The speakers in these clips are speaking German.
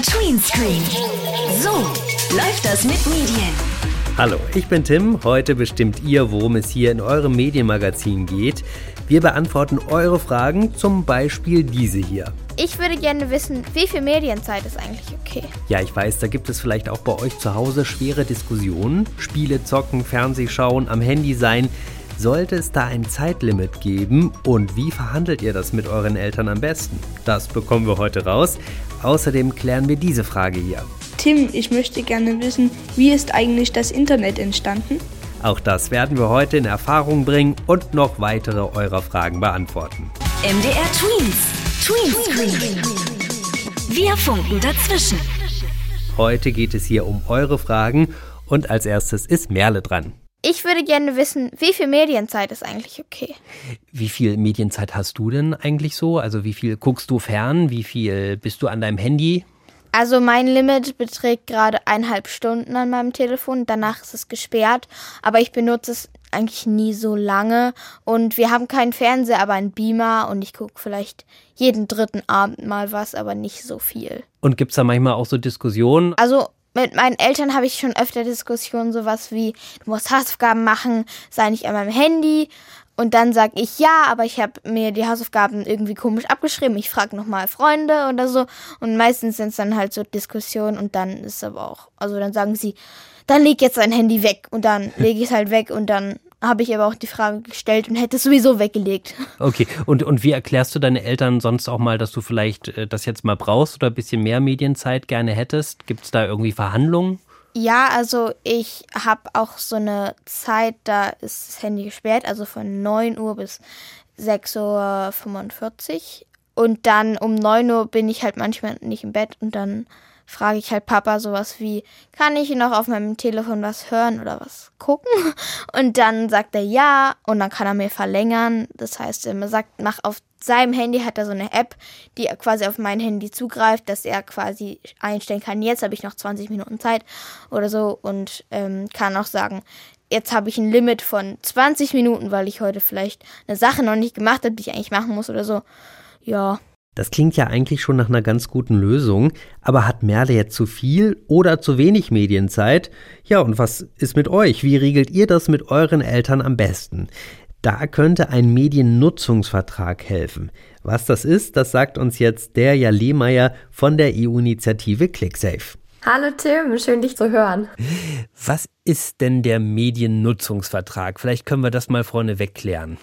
MDR Tweenscreen. So läuft das mit Medien. Hallo, ich bin Tim. Heute bestimmt ihr, worum es hier in eurem Medienmagazin geht. Wir beantworten eure Fragen, zum Beispiel diese hier. Ich würde gerne wissen, wie viel Medienzeit ist eigentlich okay? Ja, ich weiß, da gibt es vielleicht auch bei euch zu Hause schwere Diskussionen. Spiele zocken, Fernseh schauen, am Handy sein. Sollte es da ein Zeitlimit geben und wie verhandelt ihr das mit euren Eltern am besten? Das bekommen wir heute raus. Außerdem klären wir diese Frage hier. Tim, ich möchte gerne wissen, wie ist eigentlich das Internet entstanden? Auch das werden wir heute in Erfahrung bringen und noch weitere eurer Fragen beantworten. MDR Tweens. Tweenscreen. Wir funken dazwischen. Heute geht es hier um eure Fragen und als erstes ist Merle dran. Ich würde gerne wissen, wie viel Medienzeit ist eigentlich okay? Wie viel Medienzeit hast du denn eigentlich so? Also wie viel guckst du fern? Wie viel bist du an deinem Handy? Also mein Limit beträgt gerade eineinhalb Stunden an meinem Telefon. Danach ist es gesperrt, aber ich benutze es eigentlich nie so lange. Und wir haben keinen Fernseher, aber einen Beamer und ich gucke vielleicht jeden dritten Abend mal was, aber nicht so viel. Und gibt es da manchmal auch so Diskussionen? Also mit meinen Eltern habe ich schon öfter Diskussionen, sowas wie, du musst Hausaufgaben machen, sei nicht an meinem Handy. Und dann sage ich ja, aber ich habe mir die Hausaufgaben irgendwie komisch abgeschrieben. Ich frage nochmal Freunde oder so. Und meistens sind es dann halt so Diskussionen und dann ist aber auch, also dann sagen sie, dann leg jetzt dein Handy weg. Und dann lege ich es halt weg und dann habe ich aber auch die Frage gestellt und hätte es sowieso weggelegt. Okay, und, und wie erklärst du deine Eltern sonst auch mal, dass du vielleicht äh, das jetzt mal brauchst oder ein bisschen mehr Medienzeit gerne hättest? Gibt es da irgendwie Verhandlungen? Ja, also ich habe auch so eine Zeit, da ist das Handy gesperrt, also von 9 Uhr bis 6.45 Uhr. Und dann um 9 Uhr bin ich halt manchmal nicht im Bett und dann frage ich halt Papa sowas wie, kann ich noch auf meinem Telefon was hören oder was gucken? Und dann sagt er ja und dann kann er mir verlängern. Das heißt, er sagt, mach auf seinem Handy hat er so eine App, die quasi auf mein Handy zugreift, dass er quasi einstellen kann, jetzt habe ich noch 20 Minuten Zeit oder so und ähm, kann auch sagen, jetzt habe ich ein Limit von 20 Minuten, weil ich heute vielleicht eine Sache noch nicht gemacht habe, die ich eigentlich machen muss oder so. Ja, das klingt ja eigentlich schon nach einer ganz guten Lösung, aber hat Merle jetzt zu viel oder zu wenig Medienzeit? Ja, und was ist mit euch? Wie regelt ihr das mit euren Eltern am besten? Da könnte ein Mediennutzungsvertrag helfen. Was das ist, das sagt uns jetzt der Ja Lehmeier von der EU-Initiative ClickSafe. Hallo Tim, schön dich zu hören. Was ist denn der Mediennutzungsvertrag? Vielleicht können wir das mal vorneweg klären.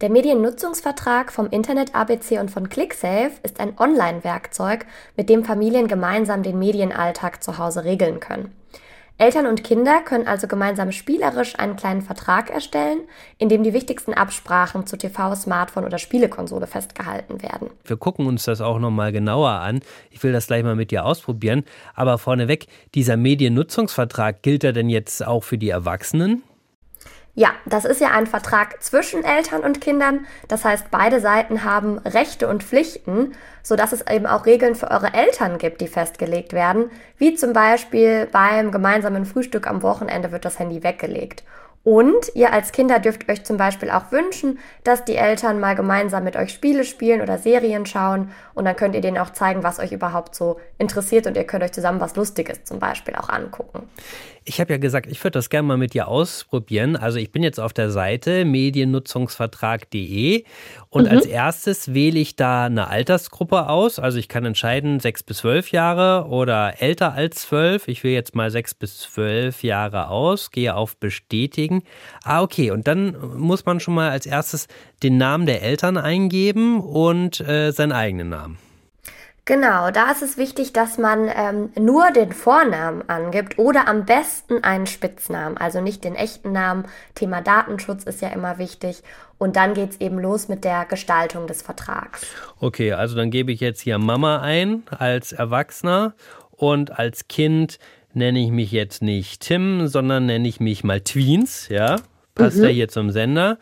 Der Mediennutzungsvertrag vom Internet ABC und von ClickSafe ist ein Online-Werkzeug, mit dem Familien gemeinsam den Medienalltag zu Hause regeln können. Eltern und Kinder können also gemeinsam spielerisch einen kleinen Vertrag erstellen, in dem die wichtigsten Absprachen zu TV, Smartphone oder Spielekonsole festgehalten werden. Wir gucken uns das auch nochmal genauer an. Ich will das gleich mal mit dir ausprobieren. Aber vorneweg, dieser Mediennutzungsvertrag gilt er denn jetzt auch für die Erwachsenen? Ja, das ist ja ein Vertrag zwischen Eltern und Kindern. Das heißt, beide Seiten haben Rechte und Pflichten, sodass es eben auch Regeln für eure Eltern gibt, die festgelegt werden. Wie zum Beispiel beim gemeinsamen Frühstück am Wochenende wird das Handy weggelegt. Und ihr als Kinder dürft euch zum Beispiel auch wünschen, dass die Eltern mal gemeinsam mit euch Spiele spielen oder Serien schauen. Und dann könnt ihr denen auch zeigen, was euch überhaupt so interessiert. Und ihr könnt euch zusammen was Lustiges zum Beispiel auch angucken. Ich habe ja gesagt, ich würde das gerne mal mit dir ausprobieren. Also ich bin jetzt auf der Seite mediennutzungsvertrag.de und mhm. als erstes wähle ich da eine Altersgruppe aus. Also ich kann entscheiden, sechs bis zwölf Jahre oder älter als zwölf. Ich wähle jetzt mal sechs bis zwölf Jahre aus, gehe auf Bestätigen. Ah, okay. Und dann muss man schon mal als erstes den Namen der Eltern eingeben und äh, seinen eigenen Namen. Genau, da ist es wichtig, dass man ähm, nur den Vornamen angibt oder am besten einen Spitznamen, also nicht den echten Namen. Thema Datenschutz ist ja immer wichtig. Und dann geht es eben los mit der Gestaltung des Vertrags. Okay, also dann gebe ich jetzt hier Mama ein als Erwachsener und als Kind nenne ich mich jetzt nicht Tim, sondern nenne ich mich mal Tweens, ja? Passt mhm. ja hier zum Sender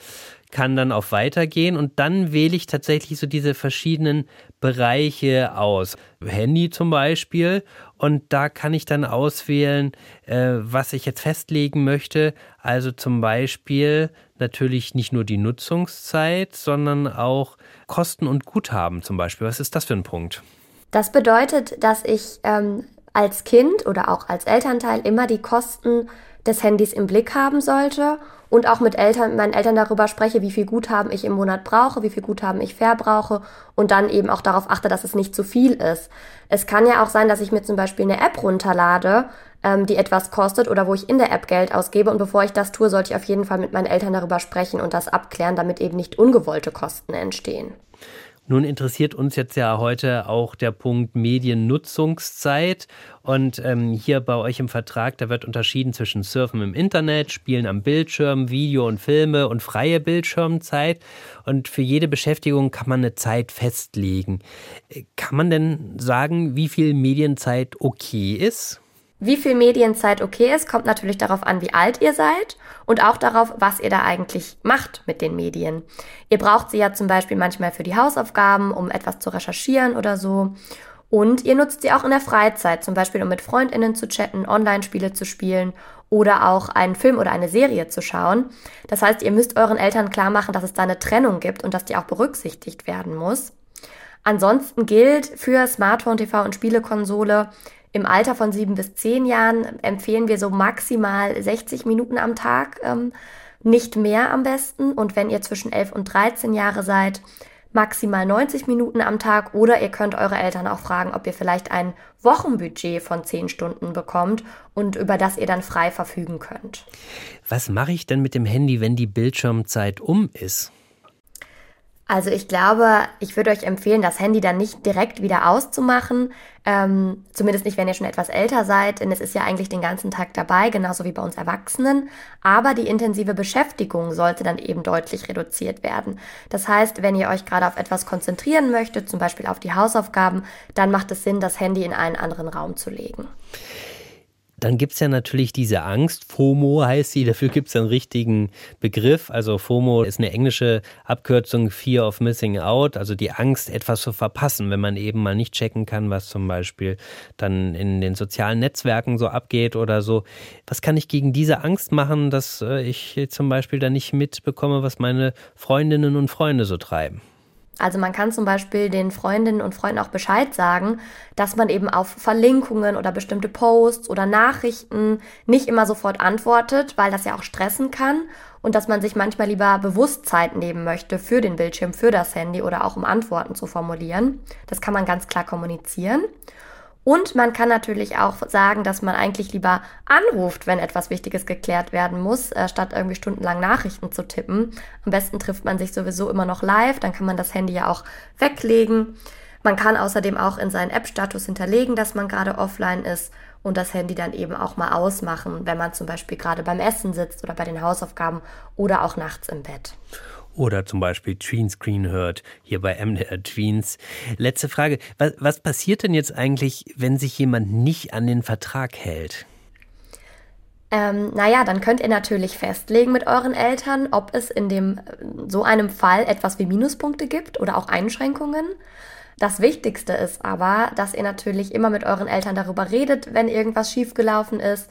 kann dann auf Weitergehen und dann wähle ich tatsächlich so diese verschiedenen Bereiche aus. Handy zum Beispiel und da kann ich dann auswählen, äh, was ich jetzt festlegen möchte. Also zum Beispiel natürlich nicht nur die Nutzungszeit, sondern auch Kosten und Guthaben zum Beispiel. Was ist das für ein Punkt? Das bedeutet, dass ich ähm, als Kind oder auch als Elternteil immer die Kosten des Handys im Blick haben sollte und auch mit Eltern, meinen Eltern darüber spreche, wie viel Guthaben ich im Monat brauche, wie viel Guthaben ich verbrauche und dann eben auch darauf achte, dass es nicht zu viel ist. Es kann ja auch sein, dass ich mir zum Beispiel eine App runterlade, ähm, die etwas kostet oder wo ich in der App Geld ausgebe und bevor ich das tue, sollte ich auf jeden Fall mit meinen Eltern darüber sprechen und das abklären, damit eben nicht ungewollte Kosten entstehen. Nun interessiert uns jetzt ja heute auch der Punkt Mediennutzungszeit. Und ähm, hier bei euch im Vertrag, da wird unterschieden zwischen Surfen im Internet, Spielen am Bildschirm, Video und Filme und freie Bildschirmzeit. Und für jede Beschäftigung kann man eine Zeit festlegen. Kann man denn sagen, wie viel Medienzeit okay ist? Wie viel Medienzeit okay ist, kommt natürlich darauf an, wie alt ihr seid und auch darauf, was ihr da eigentlich macht mit den Medien. Ihr braucht sie ja zum Beispiel manchmal für die Hausaufgaben, um etwas zu recherchieren oder so. Und ihr nutzt sie auch in der Freizeit, zum Beispiel um mit Freundinnen zu chatten, Online-Spiele zu spielen oder auch einen Film oder eine Serie zu schauen. Das heißt, ihr müsst euren Eltern klar machen, dass es da eine Trennung gibt und dass die auch berücksichtigt werden muss. Ansonsten gilt für Smartphone, TV und Spielekonsole, im Alter von sieben bis zehn Jahren empfehlen wir so maximal 60 Minuten am Tag, ähm, nicht mehr am besten. Und wenn ihr zwischen 11 und 13 Jahre seid, maximal 90 Minuten am Tag oder ihr könnt eure Eltern auch fragen, ob ihr vielleicht ein Wochenbudget von 10 Stunden bekommt und über das ihr dann frei verfügen könnt. Was mache ich denn mit dem Handy, wenn die Bildschirmzeit um ist? Also ich glaube, ich würde euch empfehlen, das Handy dann nicht direkt wieder auszumachen. Ähm, zumindest nicht, wenn ihr schon etwas älter seid, denn es ist ja eigentlich den ganzen Tag dabei, genauso wie bei uns Erwachsenen. Aber die intensive Beschäftigung sollte dann eben deutlich reduziert werden. Das heißt, wenn ihr euch gerade auf etwas konzentrieren möchtet, zum Beispiel auf die Hausaufgaben, dann macht es Sinn, das Handy in einen anderen Raum zu legen. Dann gibt es ja natürlich diese Angst, FOMO heißt sie, dafür gibt es einen richtigen Begriff. Also FOMO ist eine englische Abkürzung Fear of Missing Out, also die Angst, etwas zu verpassen, wenn man eben mal nicht checken kann, was zum Beispiel dann in den sozialen Netzwerken so abgeht oder so. Was kann ich gegen diese Angst machen, dass äh, ich zum Beispiel dann nicht mitbekomme, was meine Freundinnen und Freunde so treiben? Also man kann zum Beispiel den Freundinnen und Freunden auch Bescheid sagen, dass man eben auf Verlinkungen oder bestimmte Posts oder Nachrichten nicht immer sofort antwortet, weil das ja auch stressen kann und dass man sich manchmal lieber bewusst Zeit nehmen möchte für den Bildschirm, für das Handy oder auch um Antworten zu formulieren. Das kann man ganz klar kommunizieren. Und man kann natürlich auch sagen, dass man eigentlich lieber anruft, wenn etwas Wichtiges geklärt werden muss, äh, statt irgendwie stundenlang Nachrichten zu tippen. Am besten trifft man sich sowieso immer noch live, dann kann man das Handy ja auch weglegen. Man kann außerdem auch in seinen App-Status hinterlegen, dass man gerade offline ist und das Handy dann eben auch mal ausmachen, wenn man zum Beispiel gerade beim Essen sitzt oder bei den Hausaufgaben oder auch nachts im Bett oder zum Beispiel Tweenscreen hört, hier bei MDR Tweens. Letzte Frage, was, was passiert denn jetzt eigentlich, wenn sich jemand nicht an den Vertrag hält? Ähm, naja, dann könnt ihr natürlich festlegen mit euren Eltern, ob es in dem so einem Fall etwas wie Minuspunkte gibt oder auch Einschränkungen. Das Wichtigste ist aber, dass ihr natürlich immer mit euren Eltern darüber redet, wenn irgendwas schiefgelaufen ist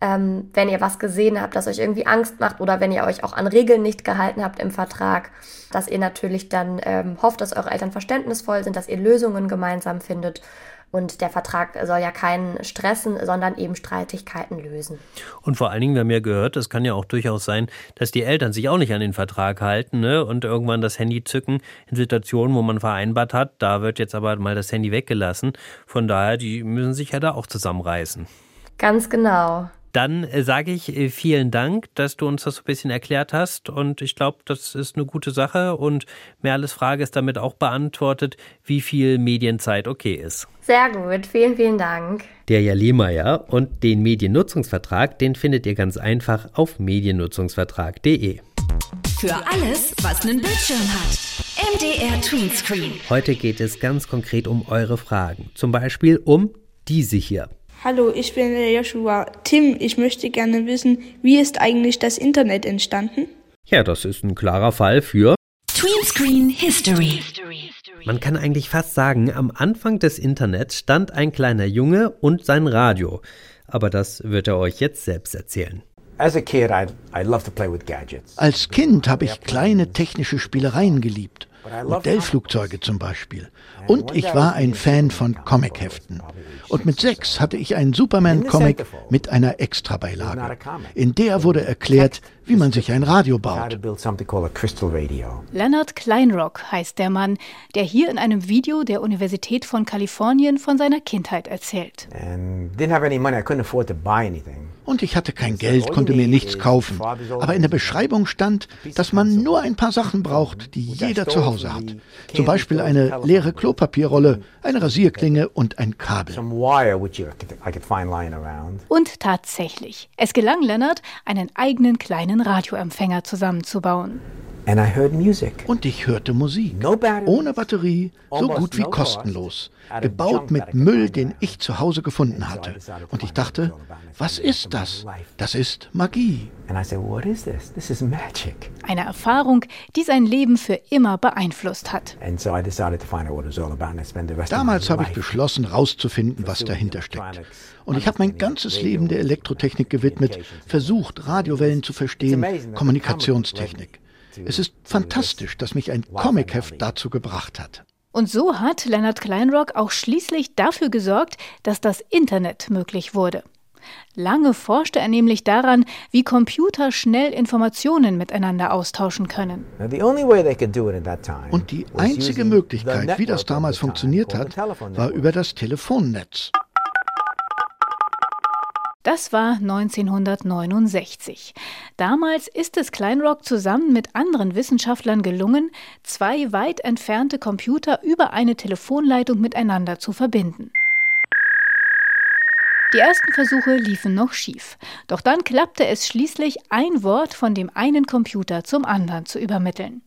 ähm, wenn ihr was gesehen habt, das euch irgendwie Angst macht oder wenn ihr euch auch an Regeln nicht gehalten habt im Vertrag, dass ihr natürlich dann ähm, hofft, dass eure Eltern verständnisvoll sind, dass ihr Lösungen gemeinsam findet. Und der Vertrag soll ja keinen stressen, sondern eben Streitigkeiten lösen. Und vor allen Dingen, wir haben ja gehört, es kann ja auch durchaus sein, dass die Eltern sich auch nicht an den Vertrag halten ne? und irgendwann das Handy zücken in Situationen, wo man vereinbart hat, da wird jetzt aber mal das Handy weggelassen. Von daher, die müssen sich ja da auch zusammenreißen. Ganz genau. Dann äh, sage ich äh, vielen Dank, dass du uns das so ein bisschen erklärt hast. Und ich glaube, das ist eine gute Sache. Und Merles Frage ist damit auch beantwortet, wie viel Medienzeit okay ist. Sehr gut, vielen, vielen Dank. Der Jalemeier und den Mediennutzungsvertrag, den findet ihr ganz einfach auf mediennutzungsvertrag.de. Für alles, was einen Bildschirm hat. MDR Tweenscreen. Heute geht es ganz konkret um eure Fragen. Zum Beispiel um diese hier. Hallo, ich bin der Joshua. Tim, ich möchte gerne wissen, wie ist eigentlich das Internet entstanden? Ja, das ist ein klarer Fall für Tweenscreen History. Man kann eigentlich fast sagen, am Anfang des Internets stand ein kleiner Junge und sein Radio. Aber das wird er euch jetzt selbst erzählen. Als Kind habe ich kleine technische Spielereien geliebt. Modellflugzeuge zum Beispiel. Und ich war ein Fan von Comicheften. Und mit sechs hatte ich einen Superman-Comic mit einer Extrabeilage. In der wurde erklärt, wie man sich ein Radio baut. Leonard Kleinrock heißt der Mann, der hier in einem Video der Universität von Kalifornien von seiner Kindheit erzählt. Und ich hatte kein Geld, konnte mir nichts kaufen. Aber in der Beschreibung stand, dass man nur ein paar Sachen braucht, die jeder zu Hause hat. Zum Beispiel eine leere Klopapierrolle, eine Rasierklinge und ein Kabel. Und tatsächlich, es gelang Leonard, einen eigenen kleinen Radioempfänger zusammenzubauen. Und ich hörte Musik. Ohne Batterie, so gut wie kostenlos. Gebaut mit Müll, den ich zu Hause gefunden hatte. Und ich dachte, was ist das? Das ist Magie. Eine Erfahrung, die sein Leben für immer beeinflusst hat. Damals habe ich beschlossen, herauszufinden, was dahinter steckt. Und ich habe mein ganzes Leben der Elektrotechnik gewidmet, versucht, Radiowellen zu verstehen, Kommunikationstechnik. Es ist fantastisch, dass mich ein Comicheft dazu gebracht hat. Und so hat Leonard Kleinrock auch schließlich dafür gesorgt, dass das Internet möglich wurde. Lange forschte er nämlich daran, wie Computer schnell Informationen miteinander austauschen können. Und die einzige Möglichkeit, wie das damals funktioniert hat, war über das Telefonnetz. Das war 1969. Damals ist es Kleinrock zusammen mit anderen Wissenschaftlern gelungen, zwei weit entfernte Computer über eine Telefonleitung miteinander zu verbinden. Die ersten Versuche liefen noch schief. Doch dann klappte es schließlich, ein Wort von dem einen Computer zum anderen zu übermitteln.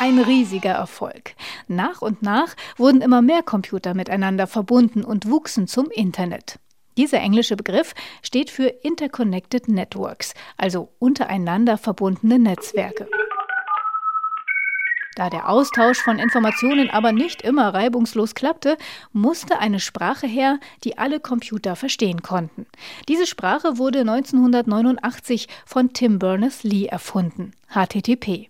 Ein riesiger Erfolg. Nach und nach wurden immer mehr Computer miteinander verbunden und wuchsen zum Internet. Dieser englische Begriff steht für Interconnected Networks, also untereinander verbundene Netzwerke. Da der Austausch von Informationen aber nicht immer reibungslos klappte, musste eine Sprache her, die alle Computer verstehen konnten. Diese Sprache wurde 1989 von Tim Berners-Lee erfunden, HTTP.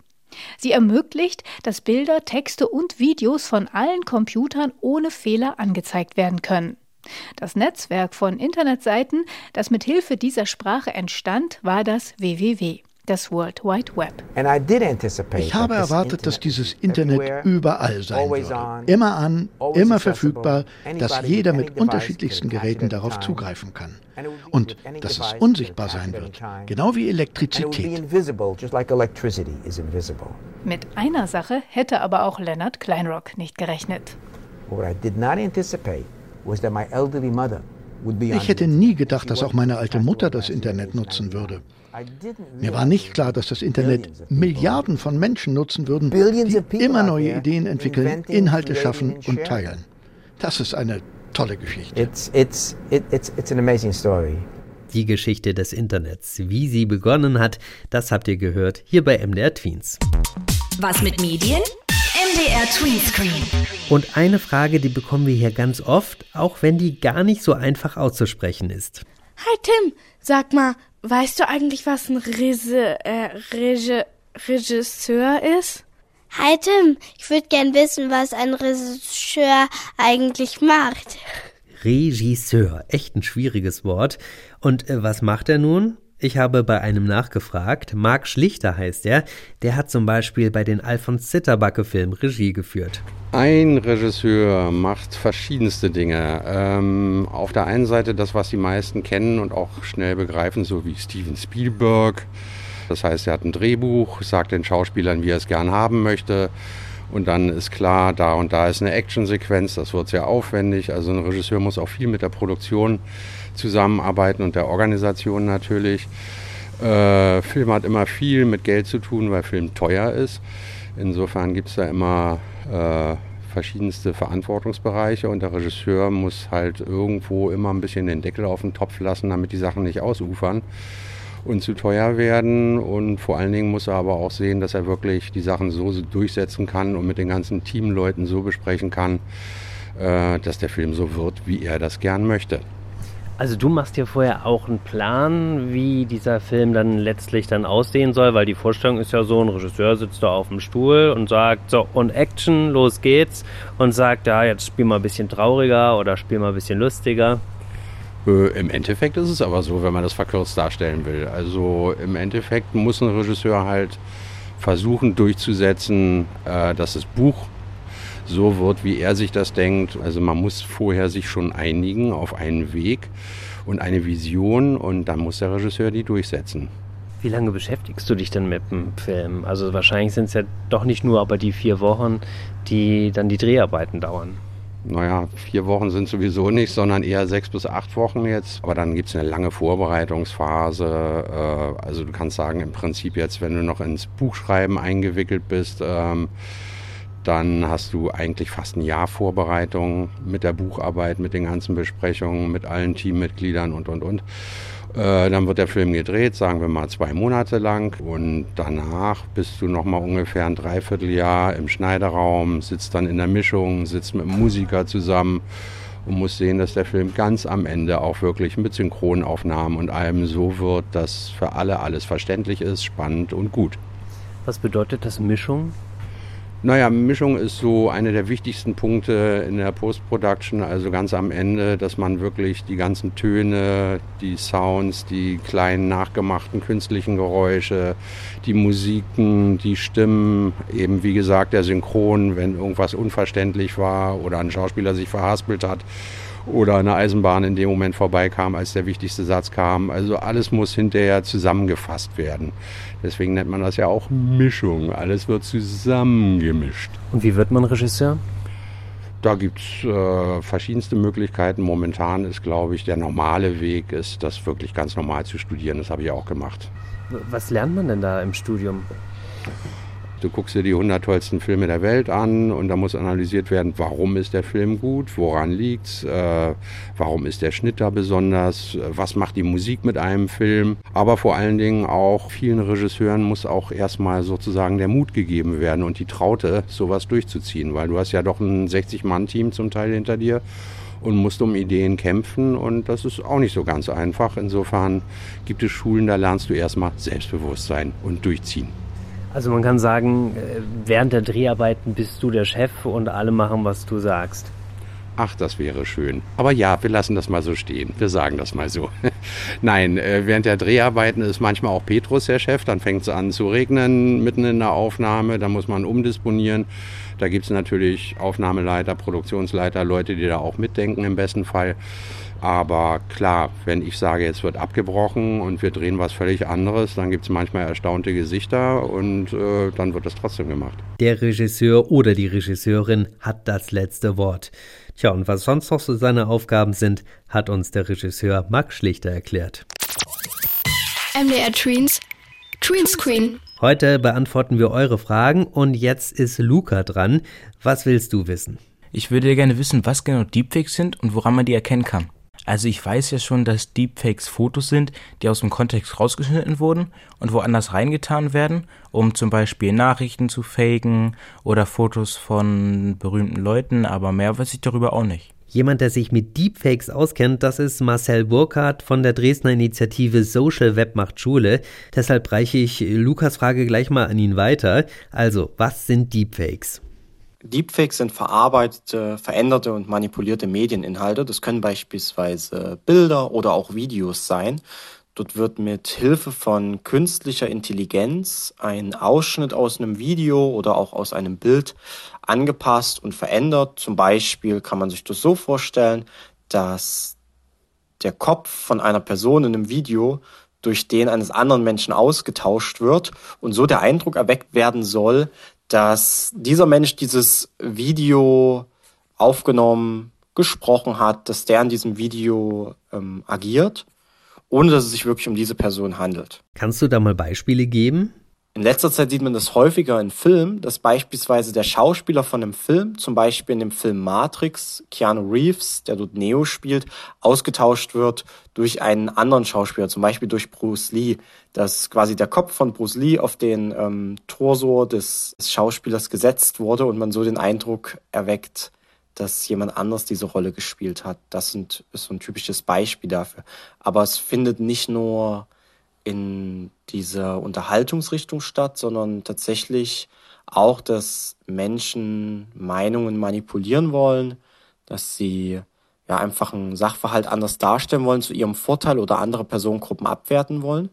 Sie ermöglicht, dass Bilder, Texte und Videos von allen Computern ohne Fehler angezeigt werden können. Das Netzwerk von Internetseiten, das mit Hilfe dieser Sprache entstand, war das WWW das World Wide Web. Ich habe erwartet, dass dieses Internet überall sein würde. Immer an, immer verfügbar, dass jeder mit unterschiedlichsten Geräten darauf zugreifen kann. Und dass es unsichtbar sein wird, genau wie Elektrizität. Mit einer Sache hätte aber auch Leonard Kleinrock nicht gerechnet. Ich hätte nie gedacht, dass auch meine alte Mutter das Internet nutzen würde. Mir war nicht klar, dass das Internet Milliarden von Menschen nutzen würden, die immer neue Ideen entwickeln, Inhalte schaffen und teilen. Das ist eine tolle Geschichte. Die Geschichte des Internets, wie sie begonnen hat, das habt ihr gehört hier bei MDR Tweens. Was mit Medien? MDR Tweenscreen. Und eine Frage, die bekommen wir hier ganz oft, auch wenn die gar nicht so einfach auszusprechen ist. Hi Tim, sag mal, Weißt du eigentlich, was ein Rese, äh, Rege, Regisseur ist? Hi Tim, ich würde gern wissen, was ein Regisseur eigentlich macht. Regisseur, echt ein schwieriges Wort. Und äh, was macht er nun? Ich habe bei einem nachgefragt. Marc Schlichter heißt er. Der hat zum Beispiel bei den Alfons Zitterbacke-Filmen Regie geführt. Ein Regisseur macht verschiedenste Dinge. Ähm, auf der einen Seite das, was die meisten kennen und auch schnell begreifen, so wie Steven Spielberg. Das heißt, er hat ein Drehbuch, sagt den Schauspielern, wie er es gern haben möchte. Und dann ist klar, da und da ist eine Actionsequenz, das wird sehr aufwendig. Also ein Regisseur muss auch viel mit der Produktion zusammenarbeiten und der Organisation natürlich. Äh, Film hat immer viel mit Geld zu tun, weil Film teuer ist. Insofern gibt es da immer äh, verschiedenste Verantwortungsbereiche und der Regisseur muss halt irgendwo immer ein bisschen den Deckel auf den Topf lassen, damit die Sachen nicht ausufern und zu teuer werden. Und vor allen Dingen muss er aber auch sehen, dass er wirklich die Sachen so durchsetzen kann und mit den ganzen Teamleuten so besprechen kann, äh, dass der Film so wird, wie er das gern möchte. Also du machst dir vorher auch einen Plan, wie dieser Film dann letztlich dann aussehen soll, weil die Vorstellung ist ja so, ein Regisseur sitzt da auf dem Stuhl und sagt so und Action, los geht's und sagt, ja, jetzt spiel mal ein bisschen trauriger oder spiel mal ein bisschen lustiger. Äh, Im Endeffekt ist es aber so, wenn man das verkürzt darstellen will. Also im Endeffekt muss ein Regisseur halt versuchen durchzusetzen, äh, dass das Buch so wird, wie er sich das denkt. Also man muss vorher sich schon einigen auf einen Weg und eine Vision und dann muss der Regisseur die durchsetzen. Wie lange beschäftigst du dich denn mit dem Film? Also wahrscheinlich sind es ja doch nicht nur aber die vier Wochen, die dann die Dreharbeiten dauern. Naja, vier Wochen sind sowieso nicht, sondern eher sechs bis acht Wochen jetzt. Aber dann gibt es eine lange Vorbereitungsphase. Äh, also du kannst sagen, im Prinzip jetzt, wenn du noch ins Buchschreiben eingewickelt bist, ähm, dann hast du eigentlich fast ein Jahr Vorbereitung mit der Bucharbeit, mit den ganzen Besprechungen, mit allen Teammitgliedern und, und, und. Äh, dann wird der Film gedreht, sagen wir mal zwei Monate lang. Und danach bist du nochmal ungefähr ein Dreivierteljahr im Schneiderraum, sitzt dann in der Mischung, sitzt mit dem Musiker zusammen und musst sehen, dass der Film ganz am Ende auch wirklich mit Synchronaufnahmen und allem so wird, dass für alle alles verständlich ist, spannend und gut. Was bedeutet das Mischung? Naja, Mischung ist so einer der wichtigsten Punkte in der Post-Production, also ganz am Ende, dass man wirklich die ganzen Töne, die Sounds, die kleinen nachgemachten künstlichen Geräusche, die Musiken, die Stimmen, eben wie gesagt der Synchron, wenn irgendwas unverständlich war oder ein Schauspieler sich verhaspelt hat oder eine Eisenbahn in dem Moment vorbeikam, als der wichtigste Satz kam. Also alles muss hinterher zusammengefasst werden. Deswegen nennt man das ja auch Mischung. Alles wird zusammengemischt. Und wie wird man Regisseur? Da gibt es äh, verschiedenste Möglichkeiten. Momentan ist, glaube ich, der normale Weg, ist das wirklich ganz normal zu studieren. Das habe ich auch gemacht. Was lernt man denn da im Studium? Du guckst dir die 100 tollsten Filme der Welt an und da muss analysiert werden, warum ist der Film gut, woran liegt's, äh, warum ist der Schnitt da besonders, was macht die Musik mit einem Film. Aber vor allen Dingen auch vielen Regisseuren muss auch erstmal sozusagen der Mut gegeben werden und die Traute, sowas durchzuziehen, weil du hast ja doch ein 60-Mann-Team zum Teil hinter dir und musst um Ideen kämpfen und das ist auch nicht so ganz einfach. Insofern gibt es Schulen, da lernst du erstmal Selbstbewusstsein und durchziehen. Also man kann sagen, äh, während der Dreharbeiten bist du der Chef und alle machen, was du sagst. Ach, das wäre schön. Aber ja, wir lassen das mal so stehen. Wir sagen das mal so. Nein, äh, während der Dreharbeiten ist manchmal auch Petrus der Chef. Dann fängt es an zu regnen mitten in der Aufnahme. Da muss man umdisponieren. Da gibt es natürlich Aufnahmeleiter, Produktionsleiter, Leute, die da auch mitdenken im besten Fall. Aber klar, wenn ich sage, jetzt wird abgebrochen und wir drehen was völlig anderes, dann gibt es manchmal erstaunte Gesichter und äh, dann wird das trotzdem gemacht. Der Regisseur oder die Regisseurin hat das letzte Wort. Tja, und was sonst noch so seine Aufgaben sind, hat uns der Regisseur Max Schlichter erklärt. MDR Tweens, Tweenscreen. Heute beantworten wir eure Fragen und jetzt ist Luca dran. Was willst du wissen? Ich würde gerne wissen, was genau Deepfakes sind und woran man die erkennen kann. Also ich weiß ja schon, dass Deepfakes Fotos sind, die aus dem Kontext rausgeschnitten wurden und woanders reingetan werden, um zum Beispiel Nachrichten zu faken oder Fotos von berühmten Leuten, aber mehr weiß ich darüber auch nicht. Jemand, der sich mit Deepfakes auskennt, das ist Marcel Burkhardt von der Dresdner Initiative Social Web macht Schule. Deshalb reiche ich Lukas Frage gleich mal an ihn weiter. Also, was sind Deepfakes? Deepfakes sind verarbeitete, veränderte und manipulierte Medieninhalte. Das können beispielsweise Bilder oder auch Videos sein. Dort wird mit Hilfe von künstlicher Intelligenz ein Ausschnitt aus einem Video oder auch aus einem Bild angepasst und verändert. Zum Beispiel kann man sich das so vorstellen, dass der Kopf von einer Person in einem Video durch den eines anderen Menschen ausgetauscht wird und so der Eindruck erweckt werden soll, dass dieser Mensch dieses Video aufgenommen, gesprochen hat, dass der in diesem Video ähm, agiert, ohne dass es sich wirklich um diese Person handelt. Kannst du da mal Beispiele geben? In letzter Zeit sieht man das häufiger in Filmen, dass beispielsweise der Schauspieler von einem Film, zum Beispiel in dem Film Matrix, Keanu Reeves, der dort Neo spielt, ausgetauscht wird durch einen anderen Schauspieler, zum Beispiel durch Bruce Lee, dass quasi der Kopf von Bruce Lee auf den ähm, Torso des, des Schauspielers gesetzt wurde und man so den Eindruck erweckt, dass jemand anders diese Rolle gespielt hat. Das sind, ist so ein typisches Beispiel dafür. Aber es findet nicht nur in dieser Unterhaltungsrichtung statt, sondern tatsächlich auch, dass Menschen Meinungen manipulieren wollen, dass sie ja einfach einen Sachverhalt anders darstellen wollen zu ihrem Vorteil oder andere Personengruppen abwerten wollen.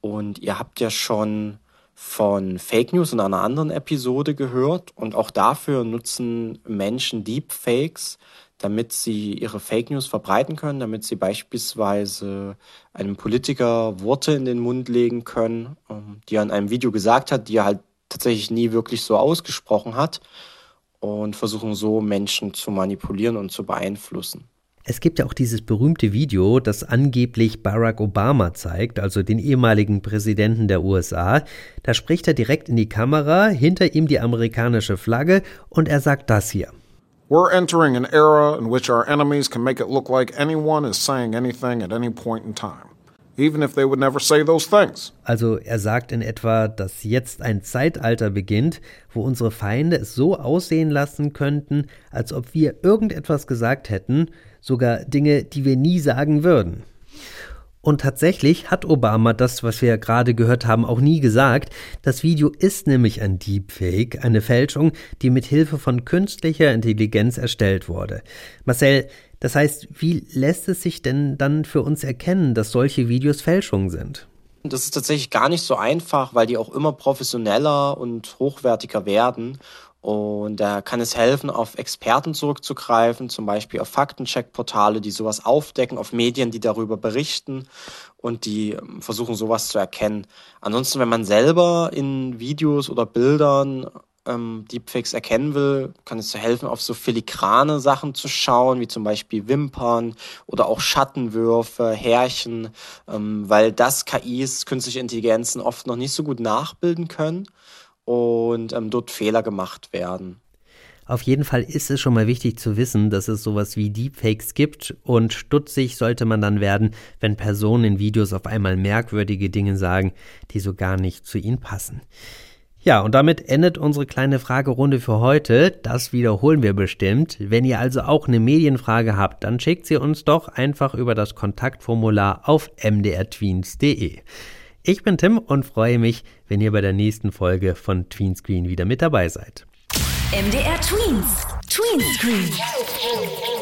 Und ihr habt ja schon von Fake News in einer anderen Episode gehört und auch dafür nutzen Menschen Deepfakes, damit sie ihre Fake News verbreiten können, damit sie beispielsweise einem Politiker Worte in den Mund legen können, ähm, die er in einem Video gesagt hat, die er halt tatsächlich nie wirklich so ausgesprochen hat und versuchen so Menschen zu manipulieren und zu beeinflussen. Es gibt ja auch dieses berühmte Video, das angeblich Barack Obama zeigt, also den ehemaligen Präsidenten der USA. Da spricht er direkt in die Kamera, hinter ihm die amerikanische Flagge und er sagt das hier. We're entering an era in which our enemies can make it look like anyone is saying anything at any point in time. Even if they would never say those things. Also er sagt in etwa, dass jetzt ein Zeitalter beginnt, wo unsere Feinde es so aussehen lassen könnten, als ob wir irgendetwas gesagt hätten, sogar Dinge, die wir nie sagen würden. Und tatsächlich hat Obama das, was wir gerade gehört haben, auch nie gesagt. Das Video ist nämlich ein Deepfake, eine Fälschung, die mit Hilfe von künstlicher Intelligenz erstellt wurde. Marcel, das heißt, wie lässt es sich denn dann für uns erkennen, dass solche Videos Fälschungen sind? Das ist tatsächlich gar nicht so einfach, weil die auch immer professioneller und hochwertiger werden. Und da kann es helfen, auf Experten zurückzugreifen, zum Beispiel auf Faktencheck-Portale, die sowas aufdecken, auf Medien, die darüber berichten und die ähm, versuchen, sowas zu erkennen. Ansonsten, wenn man selber in Videos oder Bildern ähm, Deepfakes erkennen will, kann es helfen, auf so filigrane Sachen zu schauen, wie zum Beispiel Wimpern oder auch Schattenwürfe, Härchen, ähm, weil das KIs, künstliche Intelligenzen oft noch nicht so gut nachbilden können und ähm, dort Fehler gemacht werden. Auf jeden Fall ist es schon mal wichtig zu wissen, dass es sowas wie Deepfakes gibt und stutzig sollte man dann werden, wenn Personen in Videos auf einmal merkwürdige Dinge sagen, die so gar nicht zu ihnen passen. Ja, und damit endet unsere kleine Fragerunde für heute. Das wiederholen wir bestimmt. Wenn ihr also auch eine Medienfrage habt, dann schickt sie uns doch einfach über das Kontaktformular auf mdrtweens.de. Ich bin Tim und freue mich, wenn ihr bei der nächsten Folge von Tweenscreen wieder mit dabei seid. MDR Tweens. Tweenscreen.